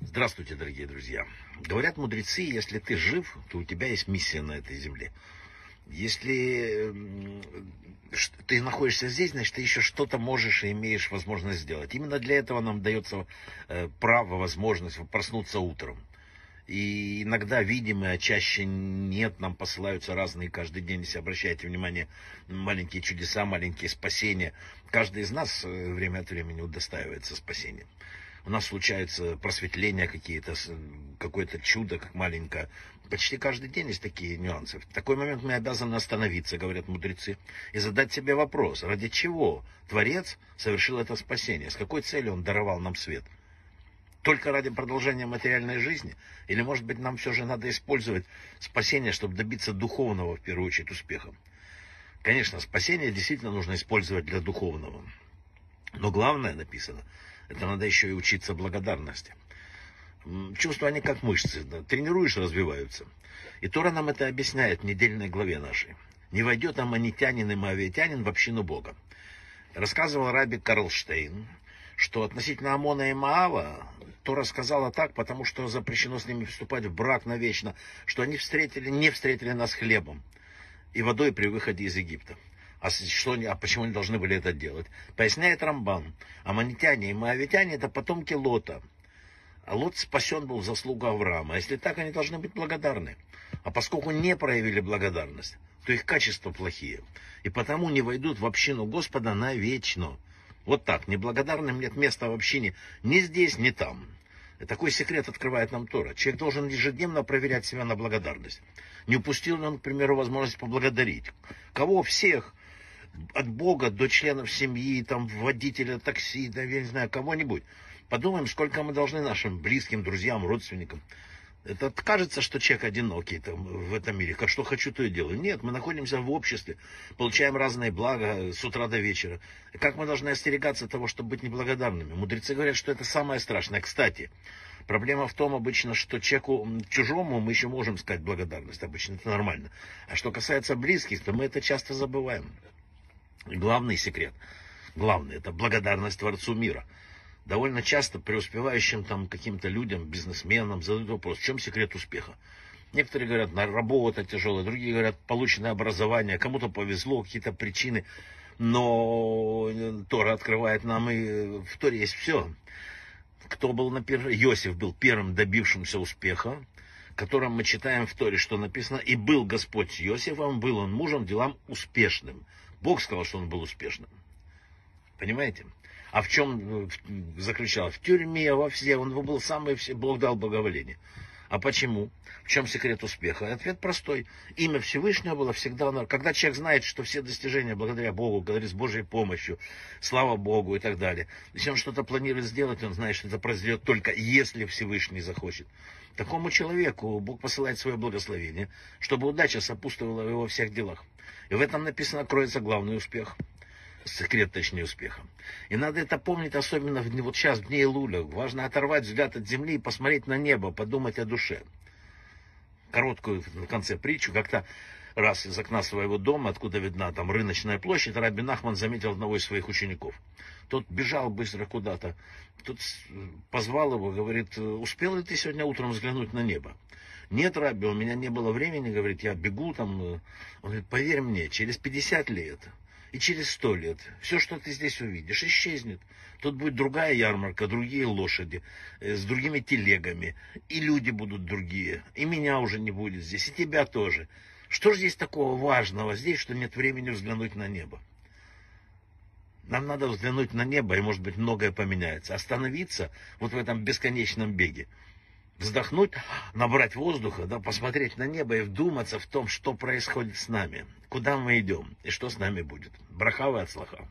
Здравствуйте, дорогие друзья. Говорят мудрецы, если ты жив, то у тебя есть миссия на этой земле. Если ты находишься здесь, значит, ты еще что-то можешь и имеешь возможность сделать. Именно для этого нам дается э, право, возможность проснуться утром. И иногда видимые, а чаще нет, нам посылаются разные каждый день, если обращаете внимание, маленькие чудеса, маленькие спасения. Каждый из нас э, время от времени удостаивается спасения. У нас случаются просветления какие-то, какое-то чудо, как маленькое. Почти каждый день есть такие нюансы. В такой момент мы обязаны остановиться, говорят мудрецы, и задать себе вопрос, ради чего Творец совершил это спасение, с какой целью он даровал нам свет – только ради продолжения материальной жизни? Или, может быть, нам все же надо использовать спасение, чтобы добиться духовного, в первую очередь, успеха? Конечно, спасение действительно нужно использовать для духовного. Но главное написано, это надо еще и учиться благодарности. Чувства, они как мышцы. Тренируешь, развиваются. И Тора нам это объясняет в недельной главе нашей. Не войдет аманитянин и моавитянин в общину Бога. Рассказывал раби Карлштейн, что относительно Амона и Маава, Тора сказала так, потому что запрещено с ними вступать в брак навечно, что они встретили, не встретили нас хлебом и водой при выходе из Египта. А, что, а почему они должны были это делать? Поясняет Рамбан. Аманитяне и Моавитяне это потомки Лота. А Лот спасен был в заслугу Авраама. Если так, они должны быть благодарны. А поскольку не проявили благодарность, то их качества плохие. И потому не войдут в общину Господа навечно. Вот так, неблагодарным нет места в общине ни здесь, ни там. Такой секрет открывает нам Тора. Человек должен ежедневно проверять себя на благодарность. Не упустил ли он, к примеру, возможность поблагодарить? Кого? Всех. От Бога до членов семьи, там, водителя такси, да, я не знаю, кого-нибудь. Подумаем, сколько мы должны нашим близким, друзьям, родственникам. Это кажется, что человек одинокий там, в этом мире. Как что хочу, то и делаю. Нет, мы находимся в обществе, получаем разные блага с утра до вечера. Как мы должны остерегаться того, чтобы быть неблагодарными? Мудрецы говорят, что это самое страшное. Кстати, проблема в том обычно, что человеку чужому мы еще можем сказать благодарность. Обычно это нормально. А что касается близких, то мы это часто забываем. Главный секрет, главный, это благодарность Творцу мира – довольно часто преуспевающим там каким-то людям, бизнесменам задают вопрос, в чем секрет успеха. Некоторые говорят, на работа тяжелая, другие говорят, полученное образование, кому-то повезло, какие-то причины. Но Тора открывает нам, и в Торе есть все. Кто был на первом? Иосиф был первым добившимся успеха, которым мы читаем в Торе, что написано, и был Господь с Иосифом, был он мужем делам успешным. Бог сказал, что он был успешным. Понимаете? А в чем э, заключалось? В тюрьме, во все. Он был самый, Бог дал благоволение. А почему? В чем секрет успеха? Ответ простой. Имя Всевышнего было всегда... Когда человек знает, что все достижения благодаря Богу, говорит с Божьей помощью, слава Богу и так далее. Если он что-то планирует сделать, он знает, что это произойдет только если Всевышний захочет. Такому человеку Бог посылает свое благословение, чтобы удача сопутствовала его во всех делах. И в этом написано, кроется главный успех секрет, точнее, успеха. И надо это помнить, особенно в, вот сейчас, в дни Луля. Важно оторвать взгляд от земли и посмотреть на небо, подумать о душе. Короткую в конце притчу. Как-то раз из окна своего дома, откуда видна там рыночная площадь, Раби Нахман заметил одного из своих учеников. Тот бежал быстро куда-то. Тот позвал его, говорит, успел ли ты сегодня утром взглянуть на небо? Нет, Раби, у меня не было времени, говорит, я бегу там. Он говорит, поверь мне, через 50 лет и через сто лет все, что ты здесь увидишь, исчезнет. Тут будет другая ярмарка, другие лошади, э, с другими телегами. И люди будут другие. И меня уже не будет здесь, и тебя тоже. Что же здесь такого важного здесь, что нет времени взглянуть на небо? Нам надо взглянуть на небо, и, может быть, многое поменяется. Остановиться вот в этом бесконечном беге вздохнуть, набрать воздуха, да, посмотреть на небо и вдуматься в том, что происходит с нами, куда мы идем и что с нами будет. Брахава от слаха.